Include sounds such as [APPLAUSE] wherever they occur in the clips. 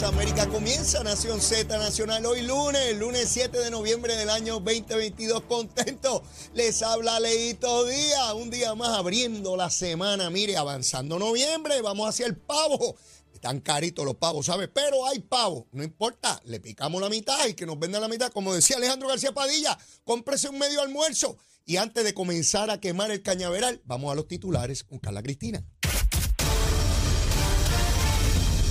las Américas comienza Nación Z Nacional hoy lunes, lunes 7 de noviembre del año 2022. Contento, les habla Leito Díaz, un día más abriendo la semana. Mire, avanzando noviembre, vamos hacia el pavo. Están caritos los pavos, ¿sabes? Pero hay pavo, no importa, le picamos la mitad y que nos vendan la mitad. Como decía Alejandro García Padilla, cómprese un medio almuerzo. Y antes de comenzar a quemar el cañaveral, vamos a los titulares con Carla Cristina.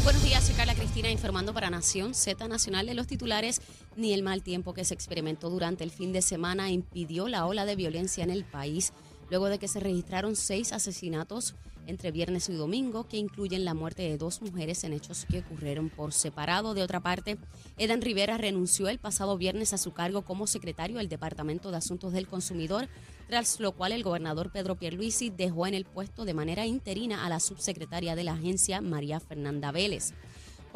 Buenos días, soy Carla Cristina informando para Nación Z Nacional de los titulares. Ni el mal tiempo que se experimentó durante el fin de semana impidió la ola de violencia en el país, luego de que se registraron seis asesinatos entre viernes y domingo, que incluyen la muerte de dos mujeres en hechos que ocurrieron por separado. De otra parte, Edan Rivera renunció el pasado viernes a su cargo como secretario del Departamento de Asuntos del Consumidor, tras lo cual el gobernador Pedro Pierluisi dejó en el puesto de manera interina a la subsecretaria de la agencia, María Fernanda Vélez.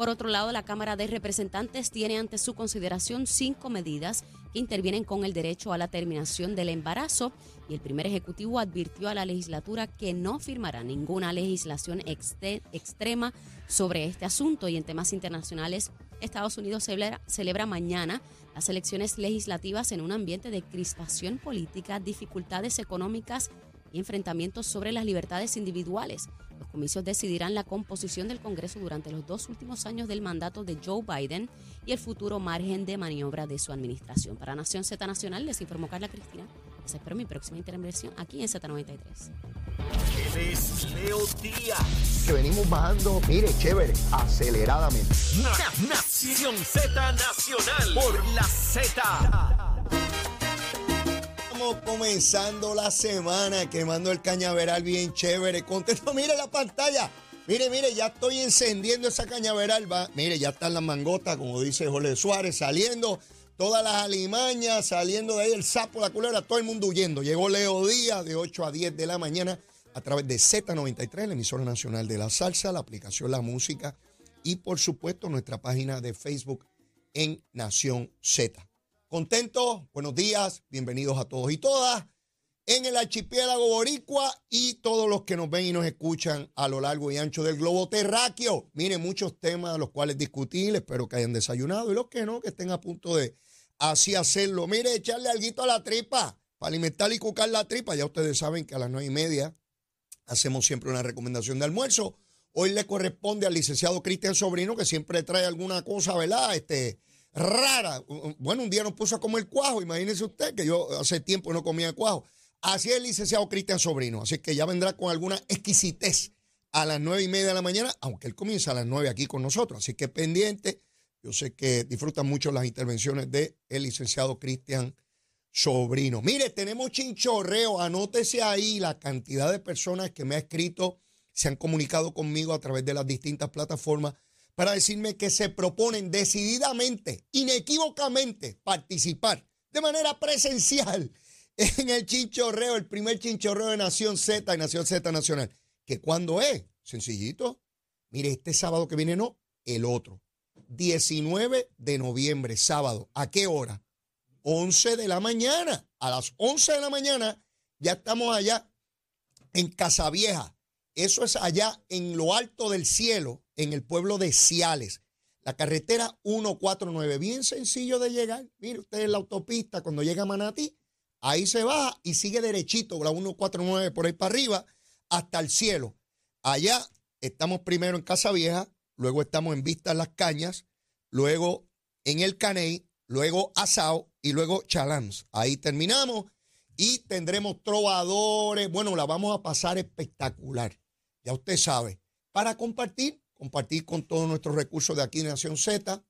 Por otro lado, la Cámara de Representantes tiene ante su consideración cinco medidas que intervienen con el derecho a la terminación del embarazo y el primer ejecutivo advirtió a la legislatura que no firmará ninguna legislación extrema sobre este asunto y en temas internacionales. Estados Unidos celebra, mañana las elecciones legislativas en un ambiente de crispación política, dificultades económicas y enfrentamientos sobre las libertades individuales. Los comicios decidirán la composición del Congreso durante los dos últimos años del mandato de Joe Biden y el futuro margen de maniobra de su administración. Para Nación Z Nacional les informó Carla Cristina. Les espero mi próxima intervención aquí en Z93. es Leo Díaz. Que venimos bajando, mire, chévere, aceleradamente. Nación Z Nacional por la Z comenzando la semana quemando el cañaveral bien chévere. Contento, [LAUGHS] mire la pantalla. Mire, mire, ya estoy encendiendo esa cañaveral. Va. Mire, ya están las mangotas, como dice Jorge Suárez, saliendo. Todas las alimañas, saliendo de ahí el sapo, la culera, todo el mundo huyendo. Llegó Leo Díaz de 8 a 10 de la mañana a través de Z93, la emisora nacional de la salsa, la aplicación La Música y por supuesto nuestra página de Facebook en Nación Z. Contento, buenos días, bienvenidos a todos y todas en el archipiélago boricua y todos los que nos ven y nos escuchan a lo largo y ancho del globo terráqueo. Miren, muchos temas los cuales discutir, espero que hayan desayunado y los que no, que estén a punto de así hacerlo. Mire, echarle algo a la tripa para alimentar y cucar la tripa. Ya ustedes saben que a las nueve y media hacemos siempre una recomendación de almuerzo. Hoy le corresponde al licenciado Cristian Sobrino, que siempre trae alguna cosa, ¿verdad? Este, rara. Bueno, un día nos puso a comer cuajo, imagínese usted que yo hace tiempo no comía cuajo. Así es el licenciado Cristian Sobrino, así que ya vendrá con alguna exquisitez a las nueve y media de la mañana, aunque él comienza a las nueve aquí con nosotros. Así que pendiente, yo sé que disfrutan mucho las intervenciones del el licenciado Cristian Sobrino. Mire, tenemos chinchorreo, anótese ahí la cantidad de personas que me ha escrito, se han comunicado conmigo a través de las distintas plataformas para decirme que se proponen decididamente, inequívocamente, participar de manera presencial en el chinchorreo, el primer chinchorreo de Nación Z y Nación Z Nacional. ¿Que cuándo es? Sencillito. Mire, este sábado que viene no, el otro. 19 de noviembre, sábado. ¿A qué hora? 11 de la mañana. A las 11 de la mañana ya estamos allá en Casavieja. Eso es allá en lo alto del cielo, en el pueblo de Ciales. La carretera 149, bien sencillo de llegar. Mire usted en la autopista, cuando llega a Manatí, ahí se baja y sigue derechito, la 149 por ahí para arriba, hasta el cielo. Allá estamos primero en Casa Vieja, luego estamos en Vistas Las Cañas, luego en El Caney, luego Asao y luego Chalans. Ahí terminamos y tendremos trovadores. Bueno, la vamos a pasar espectacular. Ya usted sabe. Para compartir, compartir con todos nuestros recursos de aquí Nación Z,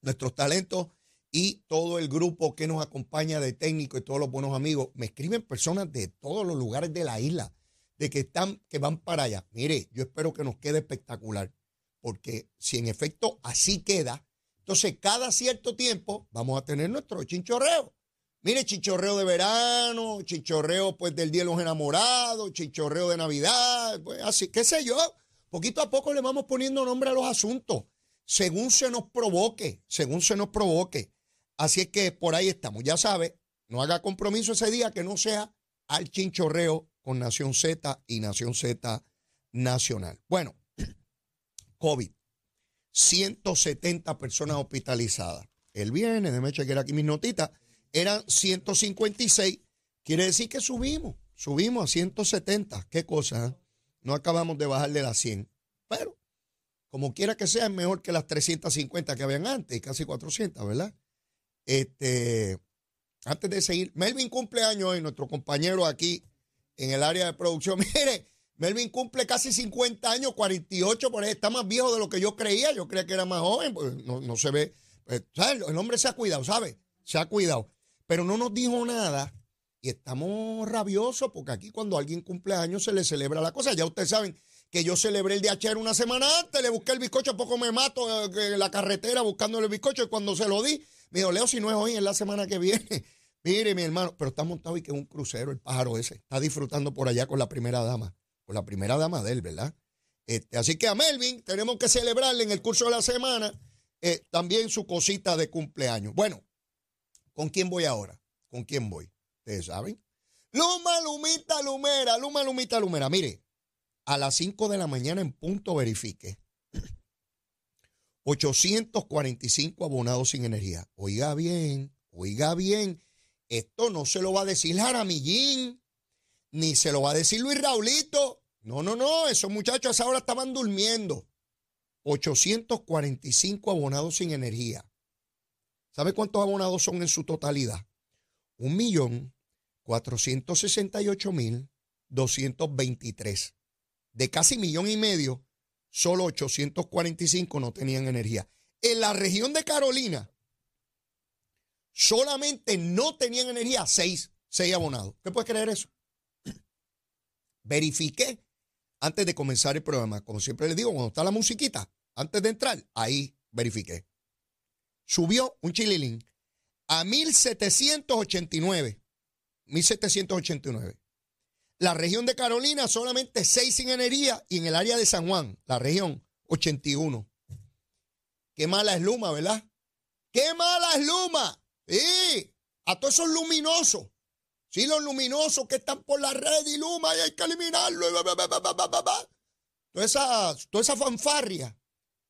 nuestros talentos y todo el grupo que nos acompaña de técnico y todos los buenos amigos. Me escriben personas de todos los lugares de la isla, de que están, que van para allá. Mire, yo espero que nos quede espectacular, porque si en efecto así queda, entonces cada cierto tiempo vamos a tener nuestro chinchorreo. Mire, chinchorreo de verano, chinchorreo pues del Día de los Enamorados, chinchorreo de Navidad, pues así, qué sé yo. Poquito a poco le vamos poniendo nombre a los asuntos, según se nos provoque, según se nos provoque. Así es que por ahí estamos. Ya sabe, no haga compromiso ese día que no sea al chinchorreo con Nación Z y Nación Z Nacional. Bueno, [CLEARS THROAT] COVID. 170 personas hospitalizadas. El viernes, déjame chequear aquí mis notitas, eran 156. Quiere decir que subimos, subimos a 170. ¿Qué cosa? No acabamos de bajar de las 100. Pero, como quiera que sea, es mejor que las 350 que habían antes, casi 400, ¿verdad? Este, antes de seguir, Melvin cumpleaños hoy, nuestro compañero aquí en el área de producción. [LAUGHS] Mire, Melvin cumple casi 50 años, 48, por ahí está más viejo de lo que yo creía. Yo creía que era más joven, pues no, no se ve. pues, ¿sabe? El hombre se ha cuidado, ¿sabe? Se ha cuidado. Pero no nos dijo nada y estamos rabiosos porque aquí cuando alguien cumple años se le celebra la cosa. Ya ustedes saben que yo celebré el DHR una semana antes, le busqué el bizcocho, poco me mato eh, en la carretera buscándole el bizcocho y cuando se lo di, me dijo, Leo, si no es hoy, es la semana que viene. [LAUGHS] Mire, mi hermano, pero está montado y que es un crucero, el pájaro ese. Está disfrutando por allá con la primera dama, con la primera dama de él, ¿verdad? Este, así que a Melvin tenemos que celebrarle en el curso de la semana eh, también su cosita de cumpleaños. Bueno, ¿con quién voy ahora? ¿Con quién voy? Ustedes saben. Luma, Lumita, Lumera, Luma, Lumita, Lumera. Mire, a las 5 de la mañana en punto verifique. 845 abonados sin energía. Oiga bien, oiga bien. Esto no se lo va a decir Jaramillín, ni se lo va a decir Luis Raulito. No, no, no, esos muchachos a esa hora estaban durmiendo. 845 abonados sin energía. ¿Sabe cuántos abonados son en su totalidad? Un millón cuatrocientos sesenta y ocho mil doscientos veintitrés. De casi millón y medio, solo 845 no tenían energía. En la región de Carolina, solamente no tenían energía seis, seis abonados. ¿Qué puede creer eso? [CLEARS THROAT] Verifiqué antes de comenzar el programa. Como siempre les digo, cuando está la musiquita, antes de entrar, ahí verifiqué. Subió un chililín a 1789. 1789. La región de Carolina solamente 6 sin energía y en el área de San Juan, la región, 81. Qué mala es Luma, ¿verdad? Qué mala es Luma. Sí, a todos esos luminosos. Sí, los luminosos que están por la red y Luma y hay que eliminarlo. Toda esa, toda esa fanfarria,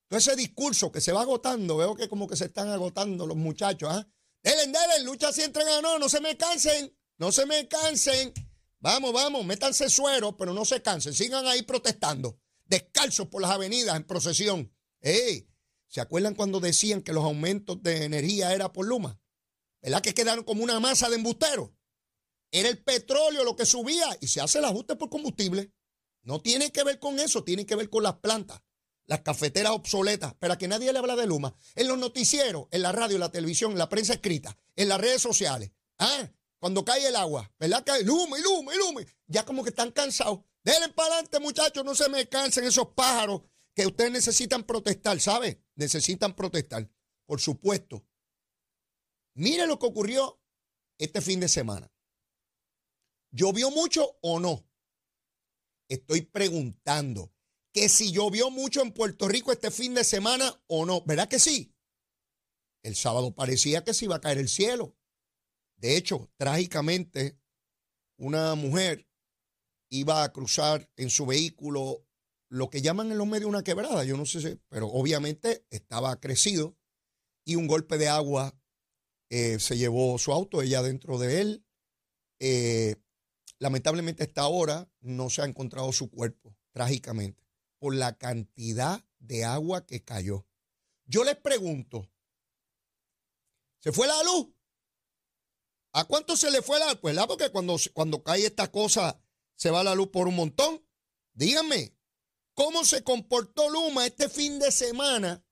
todo ese discurso que se va agotando. Veo que como que se están agotando los muchachos. ¿ah? Delen, delen, lucha si entren a no, no se me cansen, no se me cansen. Vamos, vamos, métanse suero, pero no se cansen. Sigan ahí protestando, descalzos por las avenidas en procesión. ¡Ey! ¿Se acuerdan cuando decían que los aumentos de energía era por Luma? ¿Verdad que quedaron como una masa de embusteros? Era el petróleo lo que subía y se hace el ajuste por combustible. No tiene que ver con eso, tiene que ver con las plantas, las cafeteras obsoletas, pero a que nadie le habla de Luma. En los noticieros, en la radio, en la televisión, en la prensa escrita, en las redes sociales. Ah, cuando cae el agua, ¿verdad? Cae Luma y Luma y Luma. Ya como que están cansados. Denle para adelante, muchachos, no se me cansen esos pájaros que ustedes necesitan protestar, ¿sabe? Necesitan protestar. Por supuesto. Mire lo que ocurrió este fin de semana. ¿Llovió mucho o no? Estoy preguntando que si llovió mucho en Puerto Rico este fin de semana o no. ¿Verdad que sí? El sábado parecía que se iba a caer el cielo. De hecho, trágicamente, una mujer iba a cruzar en su vehículo lo que llaman en los medios una quebrada. Yo no sé si, pero obviamente estaba crecido y un golpe de agua eh, se llevó su auto, ella dentro de él. Eh, lamentablemente hasta ahora no se ha encontrado su cuerpo, trágicamente, por la cantidad de agua que cayó. Yo les pregunto, ¿se fue la luz? ¿A cuánto se le fue la luz? Pues la porque cuando, cuando cae esta cosa se va la luz por un montón. Díganme, ¿cómo se comportó Luma este fin de semana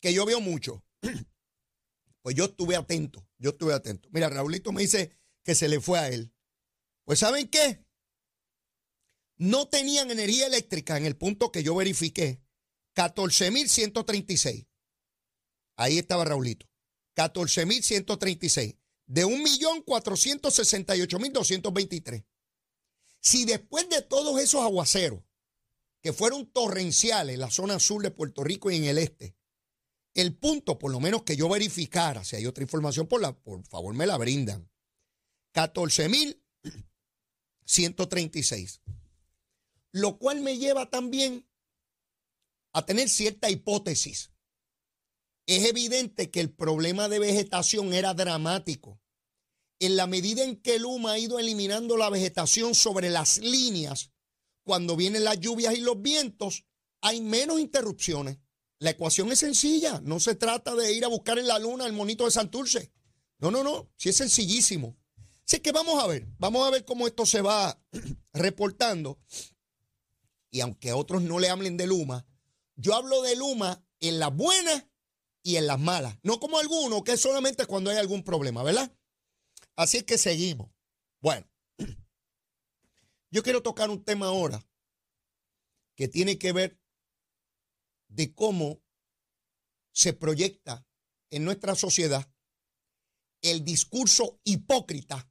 que llovió mucho? [CLEARS THROAT] Pues yo estuve atento, yo estuve atento. Mira, Raulito me dice que se le fue a él. Pues ¿saben qué? No tenían energía eléctrica en el punto que yo verifiqué. 14.136. Ahí estaba Raulito. 14.136. De 1.468.223. Si después de todos esos aguaceros, que fueron torrenciales en la zona sur de Puerto Rico y en el este, el punto, por lo menos que yo verificara, si hay otra información, por, la, por favor me la brindan. 14.136. Lo cual me lleva también a tener cierta hipótesis. Es evidente que el problema de vegetación era dramático. En la medida en que Luma ha ido eliminando la vegetación sobre las líneas, cuando vienen las lluvias y los vientos, hay menos interrupciones. La ecuación es sencilla, no se trata de ir a buscar en la luna el monito de Santurce. No, no, no, sí es sencillísimo. Así que vamos a ver, vamos a ver cómo esto se va [CLEARS THROAT] reportando. Y aunque otros no le hablen de Luma, yo hablo de Luma en las buenas y en las malas. No como alguno, que es solamente cuando hay algún problema, ¿verdad? Así es que seguimos. Bueno, yo quiero tocar un tema ahora que tiene que ver de cómo se proyecta en nuestra sociedad el discurso hipócrita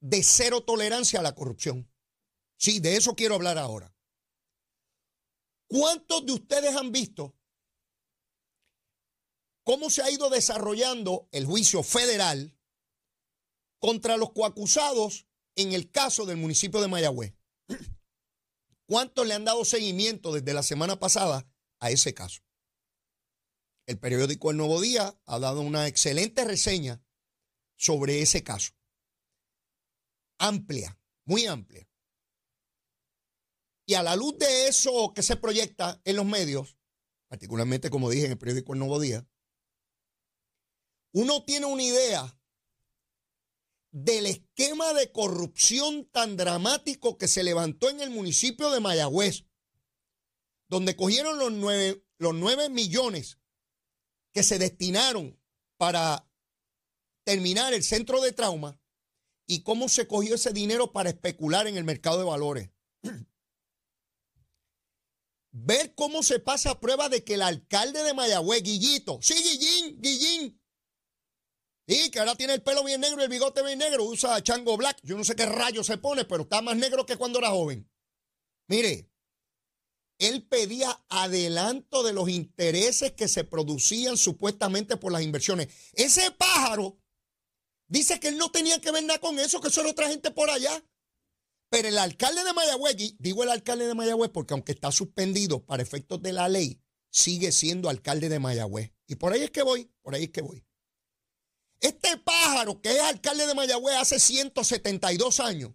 de cero tolerancia a la corrupción. Sí, de eso quiero hablar ahora. ¿Cuántos de ustedes han visto cómo se ha ido desarrollando el juicio federal contra los coacusados en el caso del municipio de Mayagüez? ¿Cuántos le han dado seguimiento desde la semana pasada a ese caso? El periódico El Nuevo Día ha dado una excelente reseña sobre ese caso. Amplia, muy amplia. Y a la luz de eso que se proyecta en los medios, particularmente como dije en el periódico El Nuevo Día, uno tiene una idea del esquema de corrupción tan dramático que se levantó en el municipio de Mayagüez, donde cogieron los nueve, los millones que se destinaron para terminar el centro de trauma y cómo se cogió ese dinero para especular en el mercado de valores. Ver cómo se pasa a prueba de que el alcalde de Mayagüez, Guillito, sí, Guillín, Guillín, y que ahora tiene el pelo bien negro y el bigote bien negro, usa chango black, yo no sé qué rayo se pone, pero está más negro que cuando era joven. Mire, él pedía adelanto de los intereses que se producían supuestamente por las inversiones. Ese pájaro dice que él no tenía que ver nada con eso, que eso era otra gente por allá. Pero el alcalde de Mayagüez, digo el alcalde de Mayagüez porque aunque está suspendido para efectos de la ley, sigue siendo alcalde de Mayagüez. Y por ahí es que voy, por ahí es que voy. Este pájaro que es alcalde de Mayagüez hace 172 años,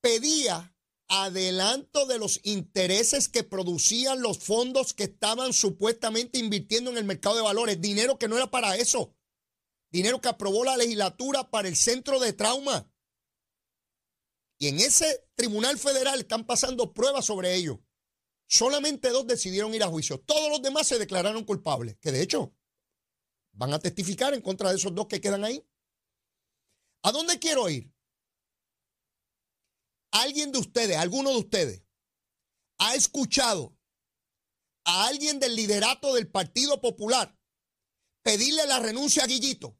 pedía adelanto de los intereses que producían los fondos que estaban supuestamente invirtiendo en el mercado de valores, dinero que no era para eso, dinero que aprobó la legislatura para el centro de trauma. Y en ese tribunal federal están pasando pruebas sobre ello. Solamente dos decidieron ir a juicio. Todos los demás se declararon culpables, que de hecho van a testificar en contra de esos dos que quedan ahí. ¿A dónde quiero ir? ¿Alguien de ustedes, alguno de ustedes, ha escuchado a alguien del liderato del Partido Popular pedirle la renuncia a Guillito?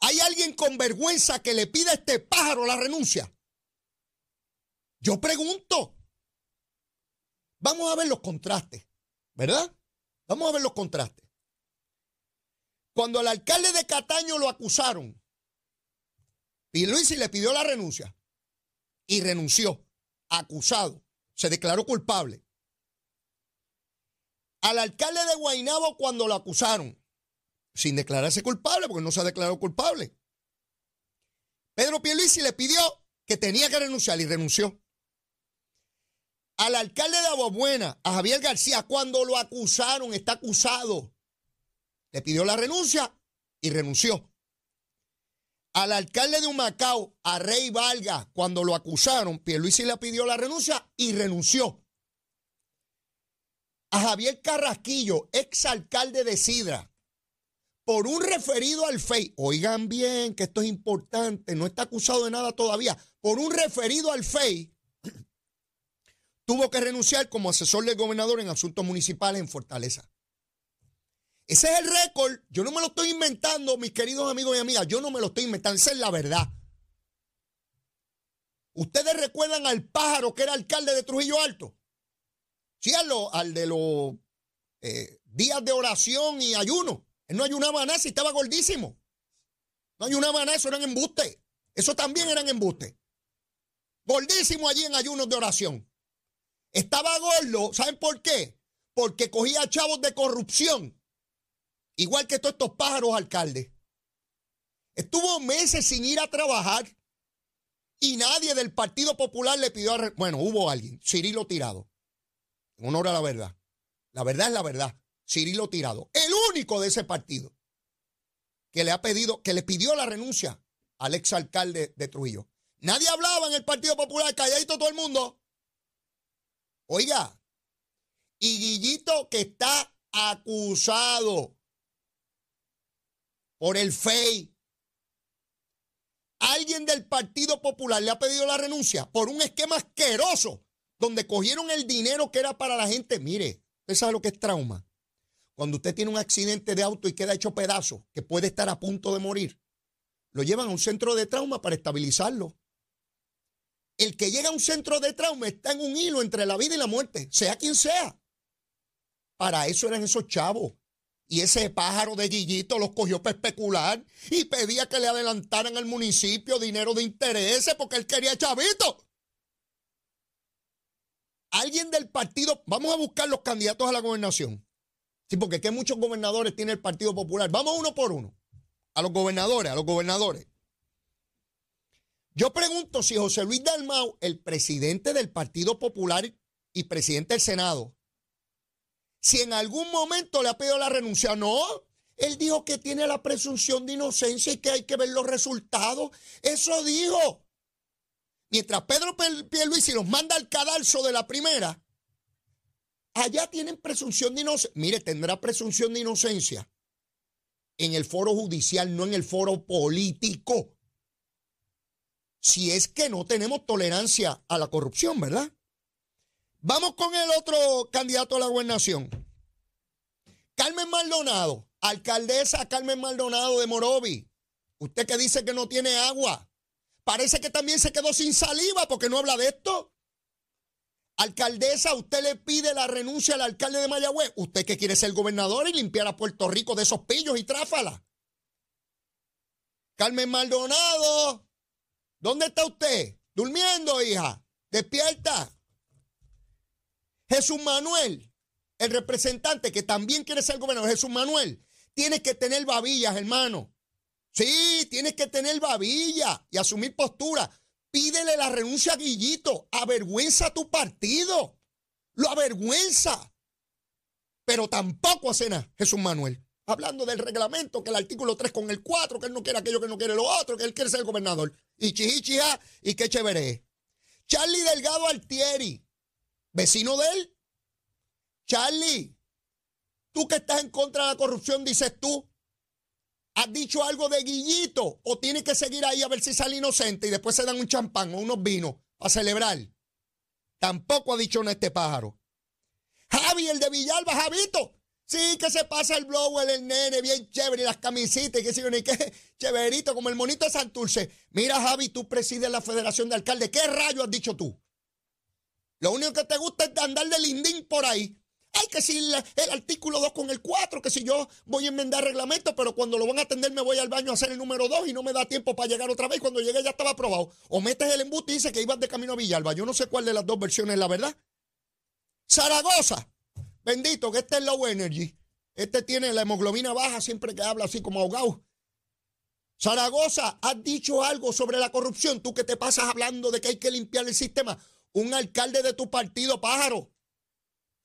¿Hay alguien con vergüenza que le pida a este pájaro la renuncia? Yo pregunto. Vamos a ver los contrastes, ¿verdad? Vamos a ver los contrastes. Cuando al alcalde de Cataño lo acusaron, y Luis le pidió la renuncia y renunció, acusado, se declaró culpable. Al alcalde de Guainabo cuando lo acusaron, sin declararse culpable, porque no se ha declarado culpable. Pedro Pierluisi le pidió que tenía que renunciar y renunció. Al alcalde de Aguabuena, a Javier García, cuando lo acusaron, está acusado, le pidió la renuncia y renunció. Al alcalde de Humacao, a Rey Valga, cuando lo acusaron, Pierluisi le pidió la renuncia y renunció. A Javier Carrasquillo, exalcalde de Sidra, por un referido al FEI, oigan bien que esto es importante, no está acusado de nada todavía, por un referido al FEI, [CLEARS THROAT] tuvo que renunciar como asesor del gobernador en asuntos municipales en Fortaleza. Ese es el récord, yo no me lo estoy inventando, mis queridos amigos y amigas, yo no me lo estoy inventando, esa es la verdad. ¿Ustedes recuerdan al pájaro que era alcalde de Trujillo Alto? Sí, al, de los eh, días de oración y ayuno. Él no ayunaba nada si estaba gordísimo. No ayunaba nada, eso eran embustes. Eso también eran embustes. Gordísimo allí en ayunos de oración. Estaba gordo, ¿saben por qué? Porque cogía chavos de corrupción, igual que todos estos pájaros alcaldes. Estuvo meses sin ir a trabajar y nadie del Partido Popular le pidió, a, bueno, hubo alguien, Cirilo Tirado, en honor a la verdad. La verdad es la verdad, Cirilo Tirado, único de ese partido que le ha pedido, que le pidió la renuncia al exalcalde de Trujillo. Nadie hablaba en el Partido Popular, calladito todo el mundo. Oiga, y Guillito que está acusado por el FEI. Alguien del Partido Popular le ha pedido la renuncia por un esquema asqueroso donde cogieron el dinero que era para la gente. Mire, ¿usted sabe lo que es trauma? Cuando usted tiene un accidente de auto y queda hecho pedazo, que puede estar a punto de morir, lo llevan a un centro de trauma para estabilizarlo. El que llega a un centro de trauma está en un hilo entre la vida y la muerte, sea quien sea. Para eso eran esos chavos. Y ese pájaro de Guillito los cogió para especular y pedía que le adelantaran al municipio dinero de intereses porque él quería chavito. Alguien del partido, vamos a buscar los candidatos a la gobernación. Sí, porque que muchos gobernadores tiene el Partido Popular. Vamos uno por uno. A los gobernadores, a los gobernadores. Yo pregunto si José Luis Dalmau, el presidente del Partido Popular y presidente del Senado, si en algún momento le ha pedido la renuncia. No, él dijo que tiene la presunción de inocencia y que hay que ver los resultados. Eso dijo. Mientras Pedro Pierluisi los manda al cadalso de la primera, allá tienen presunción de inocencia. Mire, tendrá presunción de inocencia en el foro judicial, no en el foro político. Si es que no tenemos tolerancia a la corrupción, ¿verdad? Vamos con el otro candidato a la gobernación. Carmen Maldonado, alcaldesa Carmen Maldonado de Morovi. Usted que dice que no tiene agua. Parece que también se quedó sin saliva porque no habla de esto. Alcaldesa, usted le pide la renuncia al alcalde de Mayagüez. Usted que quiere ser gobernador y limpiar a Puerto Rico de esos pillos y tráfalas. Carmen Maldonado, ¿dónde está usted? Durmiendo, hija. Despierta. Jesús Manuel, el representante que también quiere ser gobernador, Jesús Manuel, tiene que tener babillas, hermano. Sí, tienes que tener babilla y asumir postura. Pídele la renuncia a Guillito. Avergüenza a tu partido. Lo avergüenza. Pero tampoco hace nada, Jesús Manuel. Hablando del reglamento, que el artículo 3 con el 4, que él no quiere aquello que no quiere lo otro, que él quiere ser gobernador. Y chichichija, y qué chévere Charlie Delgado Altieri, vecino de él. Charlie, tú que estás en contra de la corrupción, dices tú, ¿has dicho algo de Guillito o tienes que seguir ahí a ver si sale inocente y después se dan un champán o unos vinos a celebrar? Tampoco ha dicho en este pájaro. Javi, el de Villalba, Javito. Sí, que se pasa el blower, el nene, bien chévere, y las camisitas, y que sé ni qué, [LAUGHS] chéverito, como el monito de Santurce. Mira, Javi, tú presides la Federación de Alcaldes. ¿Qué rayo has dicho tú? Lo único que te gusta es andar de lindín por ahí. Hay que si el, artículo 2 con el 4, que si yo voy a enmendar reglamento, pero cuando lo van a atender me voy al baño a hacer el número 2 y no me da tiempo para llegar otra vez. Cuando llegué ya estaba aprobado. O metes el embuste y dice que ibas de camino a Villalba. Yo no sé cuál de las dos versiones es la verdad. Zaragoza. Bendito, que este es low energy. Este tiene la hemoglobina baja siempre que habla así como ahogado. Zaragoza, ¿has dicho algo sobre la corrupción? Tú que te pasas hablando de que hay que limpiar el sistema un alcalde de tu partido, pájaro.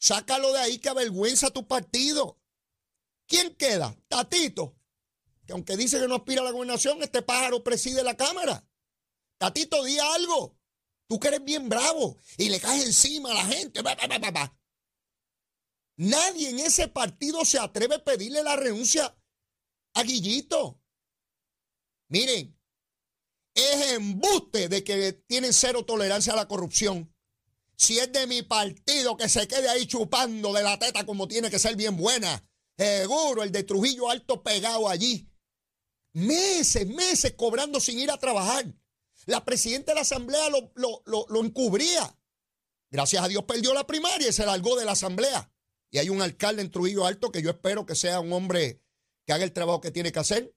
Sácalo de ahí que avergüenza a tu partido. ¿Quién queda? Tatito. Que aunque dice que no aspira a la gobernación, este pájaro preside la Cámara. Tatito, di algo. Tú que eres bien bravo y le caes encima a la gente. Nadie en ese partido se atreve a pedirle la renuncia a Guillito. Miren, es embuste de que tienen cero tolerancia a la corrupción. Si es de mi partido, que se quede ahí chupando de la teta como tiene que ser bien buena. Seguro, el de Trujillo Alto pegado allí. Meses, meses cobrando sin ir a trabajar. La presidenta de la asamblea lo, lo, encubría. Gracias a Dios perdió la primaria y se largó de la asamblea. Y hay un alcalde en Trujillo Alto que yo espero que sea un hombre que haga el trabajo que tiene que hacer.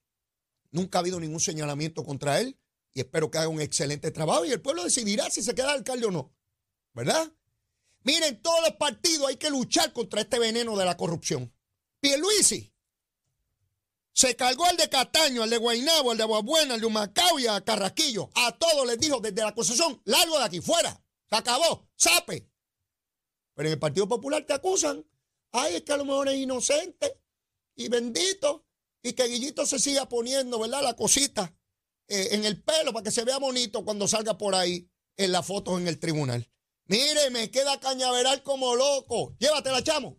Nunca ha habido ningún señalamiento contra él y espero que haga un excelente trabajo y el pueblo decidirá si se queda alcalde o no. ¿Verdad? Miren, todos los partidos hay que luchar contra este veneno de la corrupción. Pierluisi se cargó al de Cataño, al de Guaynabo, al de Aguabuena, al de Humacao y a Carraquillo. A todos les dijo desde la acusación, largo de aquí, fuera. Se acabó, sape. Pero en el Partido Popular te acusan. Ay, es que a lo mejor es inocente y bendito. Y que Guillito se siga poniendo, ¿verdad? La cosita eh, en el pelo para que se vea bonito cuando salga por ahí en las fotos en el tribunal. Mire, me queda cañaveral como loco. Llévatela, chamo.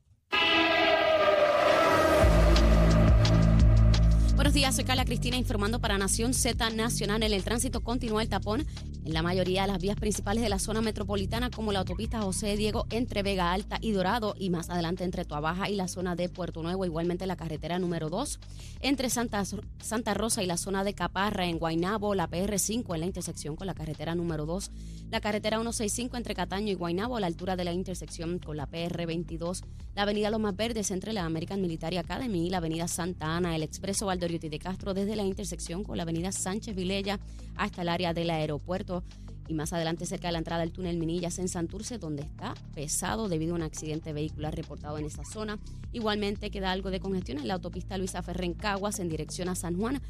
Buenos días, soy Carla Cristina informando para Nación Z Nacional. En el tránsito continúa el tapón en la mayoría de las vías principales de la zona metropolitana, como la autopista José Diego entre Vega Alta y Dorado, y más adelante entre Tuabaja y la zona de Puerto Nuevo, igualmente la carretera número 2, entre Santa, Santa Rosa y la zona de Caparra en Guaynabo, la PR5 en la intersección con la carretera número 2, la carretera 165 entre Cataño y Guaynabo a la altura de la intersección con la PR22, la avenida Los Más Verdes entre la American Military Academy y la avenida Santa Ana, el expreso Valdoriotti de Castro desde la intersección con la avenida Sánchez Vilella hasta el área del aeropuerto y más adelante cerca de la entrada del túnel Minillas en Santurce, donde está pesado debido a un accidente vehicular reportado en esa zona. Igualmente queda algo de congestión en la autopista Luisa Ferrer Caguas en dirección a San Juan,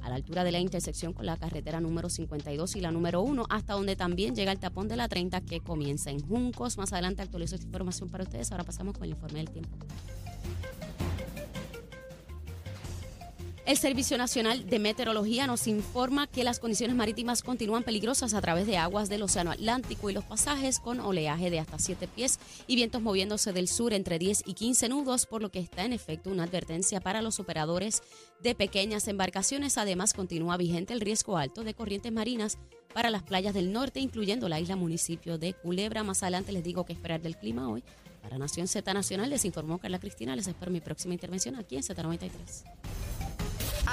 a la altura de la intersección con la carretera número 52 y la número 1, hasta donde también llega el tapón de la 30 que comienza en Juncos. Más adelante actualizo esta información para ustedes. Ahora pasamos con el informe del tiempo. El Servicio Nacional de Meteorología nos informa que las condiciones marítimas continúan peligrosas a través de aguas del Océano Atlántico y los pasajes con oleaje de hasta 7 pies y vientos moviéndose del sur entre 10 y 15 nudos, por lo que está en efecto una advertencia para los operadores de pequeñas embarcaciones. Además, continúa vigente el riesgo alto de corrientes marinas para las playas del norte, incluyendo la isla municipio de Culebra. Más adelante les digo qué esperar del clima hoy. Para Nación Z Nacional les informó Carla Cristina. Les espero mi próxima intervención aquí en Z93